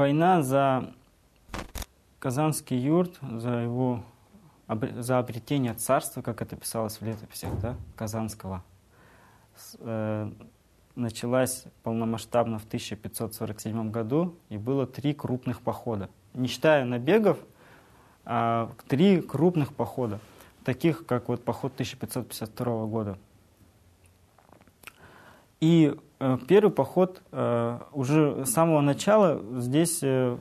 война за Казанский юрт, за его за обретение царства, как это писалось в летописях да, Казанского, э, началась полномасштабно в 1547 году, и было три крупных похода. Не считая набегов, а три крупных похода, таких как вот поход 1552 года. И первый поход э, уже с самого начала здесь э,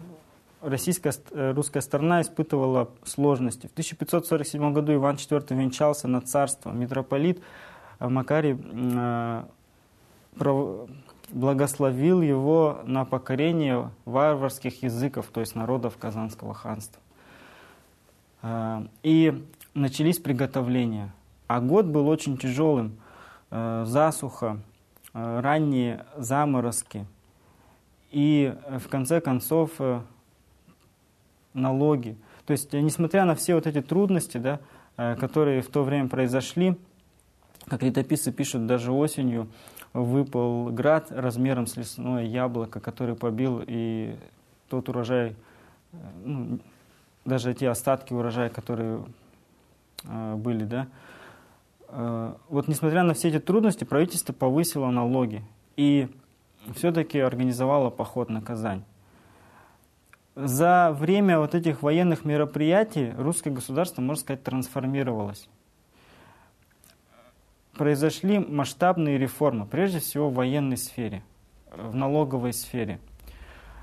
российская, э, русская сторона испытывала сложности. В 1547 году Иван IV венчался на царство. Митрополит э, Макарий э, благословил его на покорение варварских языков, то есть народов Казанского ханства. И начались приготовления. А год был очень тяжелым. Засуха, ранние заморозки. И в конце концов налоги. То есть, э, несмотря на все вот эти трудности, да, э, которые в то время произошли, как летописцы пишут, даже осенью выпал град размером с лесное яблоко, который побил и тот урожай, э, ну, даже те остатки урожая, которые э, были, да. Э, вот несмотря на все эти трудности, правительство повысило налоги и все-таки организовало поход на Казань за время вот этих военных мероприятий русское государство, можно сказать, трансформировалось. Произошли масштабные реформы, прежде всего в военной сфере, в налоговой сфере.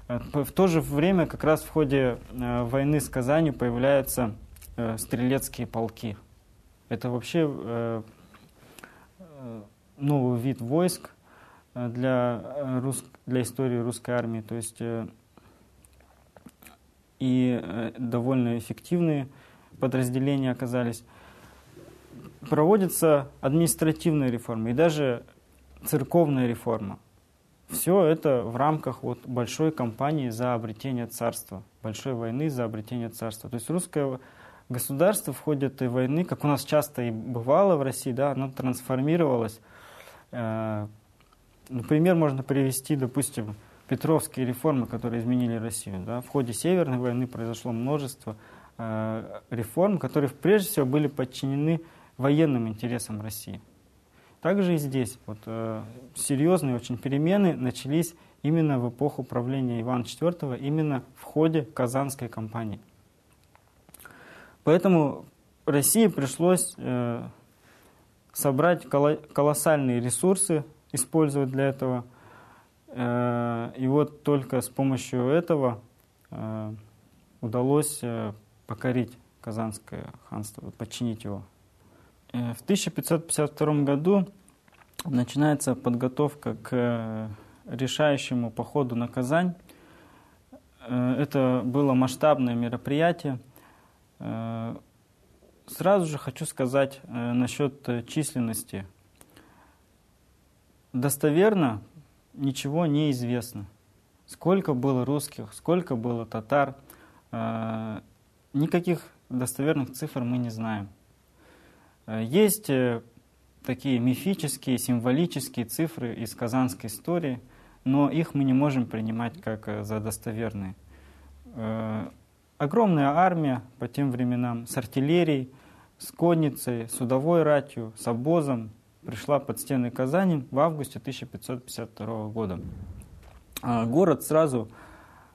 В то же время, как раз в ходе э, войны с Казанью появляются э, стрелецкие полки. Это вообще э, новый вид войск для, рус... для истории русской армии. То есть и э, довольно эффективные подразделения оказались. Проводится административная реформа и даже церковная реформа. Все это в рамках вот большой кампании за обретение царства, большой войны за обретение царства. То есть русское государство в ходе этой войны, как у нас часто и бывало в России, да, оно трансформировалось. Э, например, можно привести, допустим, Петровские реформы, которые изменили Россию. Да? В ходе Северной войны произошло множество э, реформ, которые прежде всего были подчинены военным интересам России. Также и здесь вот, э, серьезные очень перемены начались именно в эпоху правления Ивана IV, именно в ходе Казанской кампании. Поэтому России пришлось э, собрать колоссальные ресурсы, использовать для этого – Э, и вот только с помощью этого э, удалось э, покорить Казанское ханство, подчинить его. В 1552 году начинается подготовка к решающему походу на Казань. Это было масштабное мероприятие. Сразу же хочу сказать насчет численности. Достоверно ничего не известно. Сколько было русских, сколько было татар, э, никаких достоверных цифр мы не знаем. Э, есть э, такие мифические, символические цифры из казанской истории, но их мы не можем принимать как за достоверные. Огромная армия по тем временам с артиллерией, с конницей, судовой ратью, с обозом, пришла под стены Казани в августе 1552 года. А, город сразу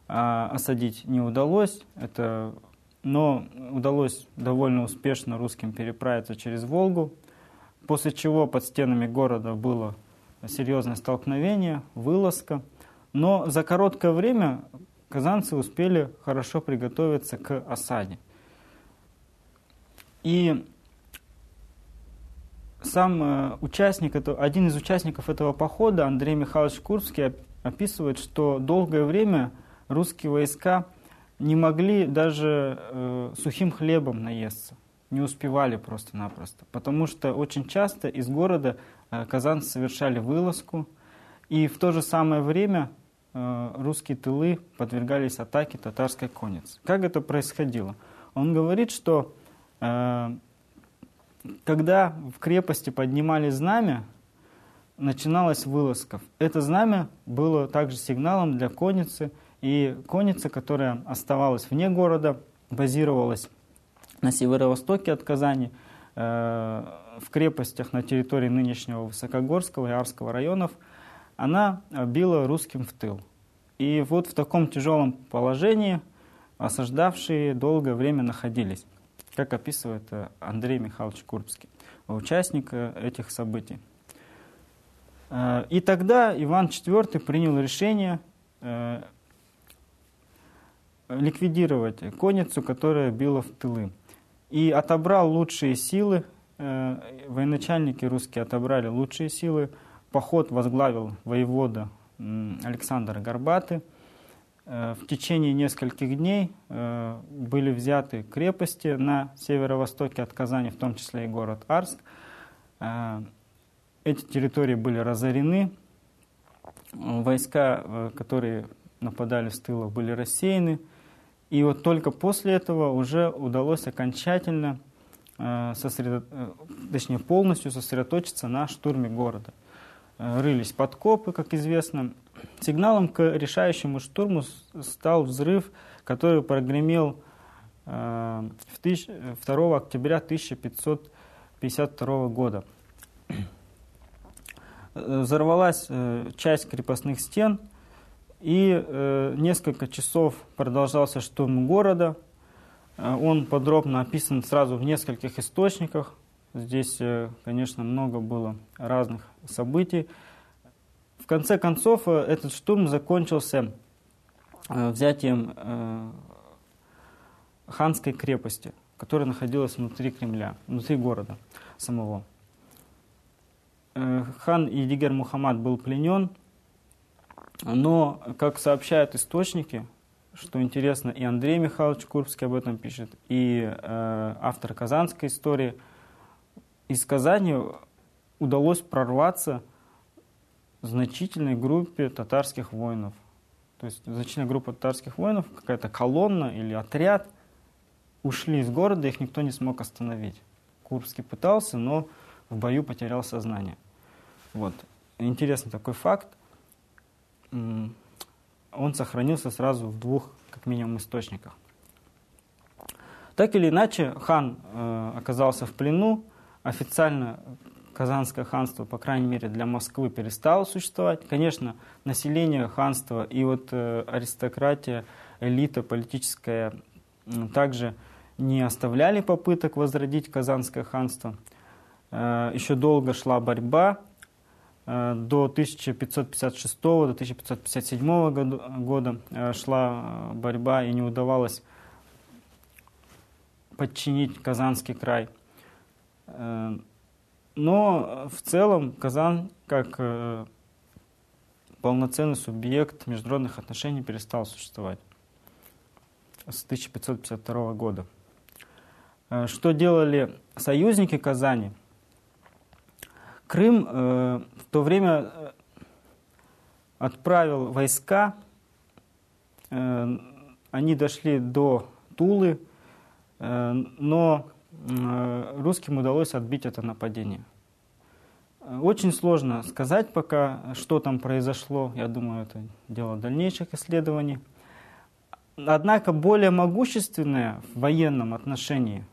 а, осадить не удалось, это, но удалось довольно успешно русским переправиться через Волгу, после чего под стенами города было серьезное столкновение, вылазка. Но за короткое время казанцы успели хорошо приготовиться к осаде. И сам э, участник, один из участников этого похода, Андрей Михайлович Курский, описывает, что долгое время русские войска не могли даже э, сухим хлебом наесться, не успевали просто-напросто, потому что очень часто из города э, казанцы совершали вылазку, и в то же самое время русские тылы подвергались атаке татарской конницы. Как это происходило? Он говорит, что э, когда в крепости поднимали знамя, начиналась вылазка. Это знамя было также сигналом для конницы, И конница, которая оставалась вне города, базировалась на северо-востоке от Казани, э, в крепостях на территории нынешнего Высокогорского и Арского районов, она била русским в тыл. И вот в таком тяжелом положении осаждавшие долгое время находились, как описывает э, Андрей Михайлович Курбский, участник э, этих событий. Э, и тогда Иван IV принял решение ликвидировать конницу, которая била в тылы. И отобрал лучшие силы, военачальники русские отобрали лучшие силы, поход возглавил воевода Александр Горбатый. Э, в течение нескольких дней э, были взяты крепости на северо-востоке от Казани, в том числе и город Арск. Э, эти территории были разорены, войска, которые нападали с тыла, были рассеяны. И вот только после этого уже удалось окончательно, сосредо... точнее полностью сосредоточиться на штурме города. Рылись подкопы, как известно, Сигналом к решающему штурму стал взрыв, который прогремел 2 э, октября 1552 года. Взорвалась э, часть крепостных стен, и э, несколько часов продолжался штурм города. Он подробно описан сразу в нескольких источниках. Здесь, конечно, много было разных событий конце концов, э, этот штурм закончился э, взятием э, ханской крепости, которая находилась внутри Кремля, внутри города самого. Хан Едигер Мухаммад был пленен, но, как сообщают источники, что интересно, и Андрей Михайлович Курбский об этом пишет, и э, автор казанской истории, из Казани удалось прорваться значительной группе татарских воинов. То есть значительная группа татарских воинов, какая-то колонна или отряд, ушли из города, их никто не смог остановить. Курбский пытался, но в бою потерял сознание. Вот. Интересный такой факт. Он сохранился сразу в двух, как минимум, источниках. Так или иначе, хан э, оказался в плену. Официально Казанское ханство, по крайней мере, для Москвы перестало существовать. Конечно, население ханства и вот э, аристократия, элита политическая также не оставляли попыток возродить Казанское ханство. Э, еще долго шла борьба. Э, до 1556 до 1557 года, шла борьба и не удавалось подчинить Казанский край. Э, но в целом Казан как э, полноценный субъект международных отношений перестал существовать с 1552 года. Э, что делали союзники Казани? Крым в то время отправил войска, они дошли до Тулы, но русским удалось отбить это нападение. Очень сложно сказать пока, что там произошло. Я думаю, это дело дальнейших исследований. Однако более могущественная в военном отношении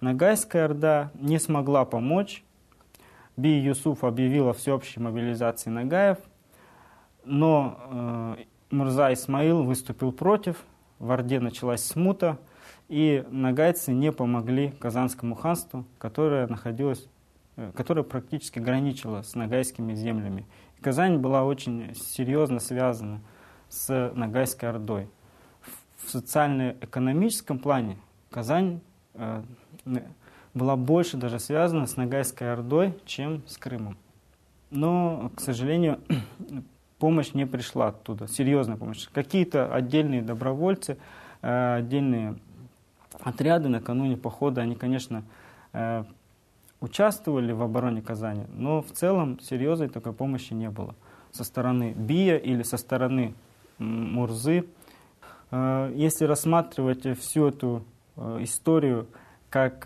Нагайская Орда не смогла помочь. Би Юсуф объявила всеобщей мобилизации Нагаев, но э, Мурза Исмаил выступил против, в Орде началась смута, и нагайцы не помогли Казанскому ханству, которое находилось, э, которое практически граничило с нагайскими землями. И Казань была очень серьезно связана с Нагайской Ордой. В социально-экономическом плане Казань э, была больше даже связана с Нагайской Ордой, чем с Крымом. Но, к сожалению, помощь не пришла оттуда, серьезная помощь. Какие-то отдельные добровольцы, э, отдельные отряды накануне похода, они, конечно, э, участвовали в обороне Казани, но в целом серьезной такой помощи не было со стороны Бия или со стороны Мурзы. Э, если рассматривать всю эту э, историю как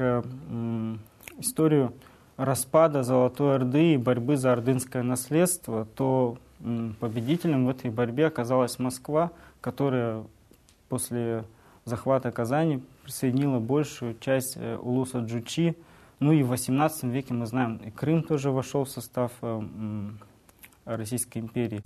историю распада Золотой Орды и борьбы за ордынское наследство, то победителем в этой борьбе оказалась Москва, которая после захвата Казани присоединила большую часть э, улуса Джучи. Ну и в 18 веке мы знаем, и Крым тоже вошел в состав э, Российской империи.